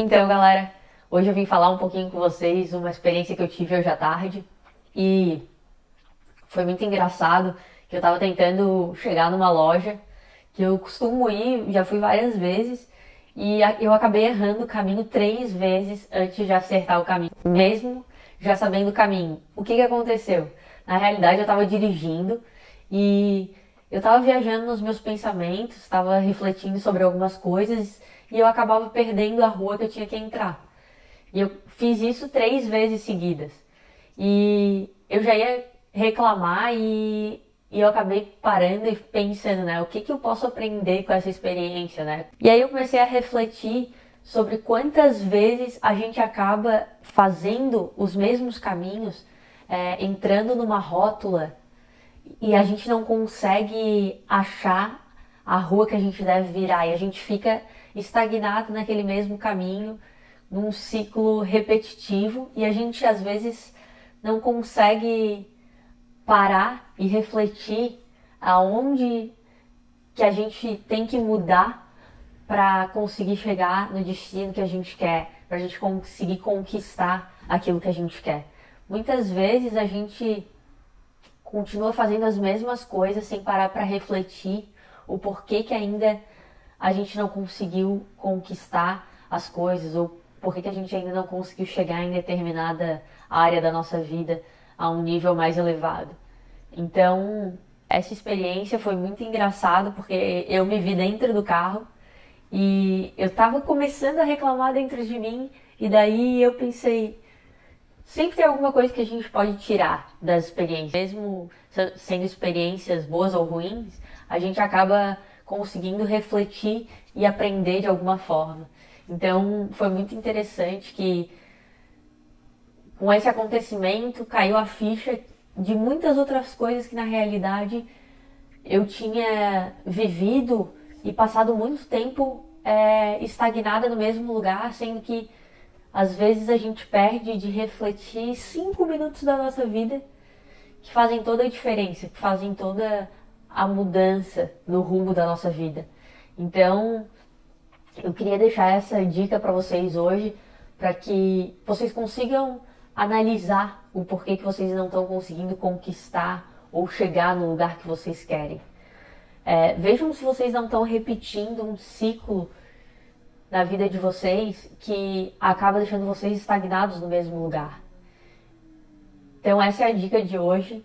Então, galera, hoje eu vim falar um pouquinho com vocês uma experiência que eu tive hoje à tarde e foi muito engraçado que eu tava tentando chegar numa loja que eu costumo ir, já fui várias vezes e eu acabei errando o caminho três vezes antes de acertar o caminho, mesmo já sabendo o caminho. O que que aconteceu? Na realidade, eu estava dirigindo e eu estava viajando nos meus pensamentos, estava refletindo sobre algumas coisas e eu acabava perdendo a rua que eu tinha que entrar. E eu fiz isso três vezes seguidas. E eu já ia reclamar e, e eu acabei parando e pensando, né? O que, que eu posso aprender com essa experiência, né? E aí eu comecei a refletir sobre quantas vezes a gente acaba fazendo os mesmos caminhos, é, entrando numa rótula e a gente não consegue achar a rua que a gente deve virar e a gente fica estagnado naquele mesmo caminho, num ciclo repetitivo e a gente às vezes não consegue parar e refletir aonde que a gente tem que mudar para conseguir chegar no destino que a gente quer, para a gente conseguir conquistar aquilo que a gente quer. Muitas vezes a gente continua fazendo as mesmas coisas sem parar para refletir o porquê que ainda a gente não conseguiu conquistar as coisas ou porquê que a gente ainda não conseguiu chegar em determinada área da nossa vida a um nível mais elevado. Então, essa experiência foi muito engraçada porque eu me vi dentro do carro e eu estava começando a reclamar dentro de mim e daí eu pensei, sempre tem alguma coisa que a gente pode tirar das experiências. Mesmo sendo experiências boas ou ruins, a gente acaba conseguindo refletir e aprender de alguma forma. Então foi muito interessante que com esse acontecimento caiu a ficha de muitas outras coisas que na realidade eu tinha vivido e passado muito tempo é, estagnada no mesmo lugar, sendo que às vezes a gente perde de refletir cinco minutos da nossa vida que fazem toda a diferença, que fazem toda a mudança no rumo da nossa vida. Então, eu queria deixar essa dica para vocês hoje, para que vocês consigam analisar o porquê que vocês não estão conseguindo conquistar ou chegar no lugar que vocês querem. É, vejam se vocês não estão repetindo um ciclo na vida de vocês que acaba deixando vocês estagnados no mesmo lugar. Então essa é a dica de hoje.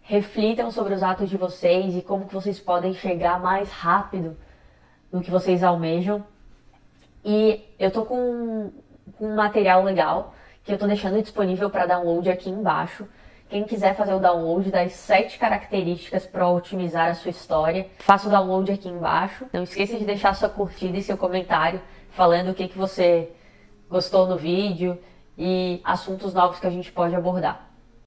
Reflitam sobre os atos de vocês e como que vocês podem chegar mais rápido no que vocês almejam. E eu tô com, com um material legal que eu tô deixando disponível para download aqui embaixo. Quem quiser fazer o download das sete características para otimizar a sua história, faça o download aqui embaixo. Não esqueça de deixar sua curtida e seu comentário falando o que, que você gostou no vídeo e assuntos novos que a gente pode abordar.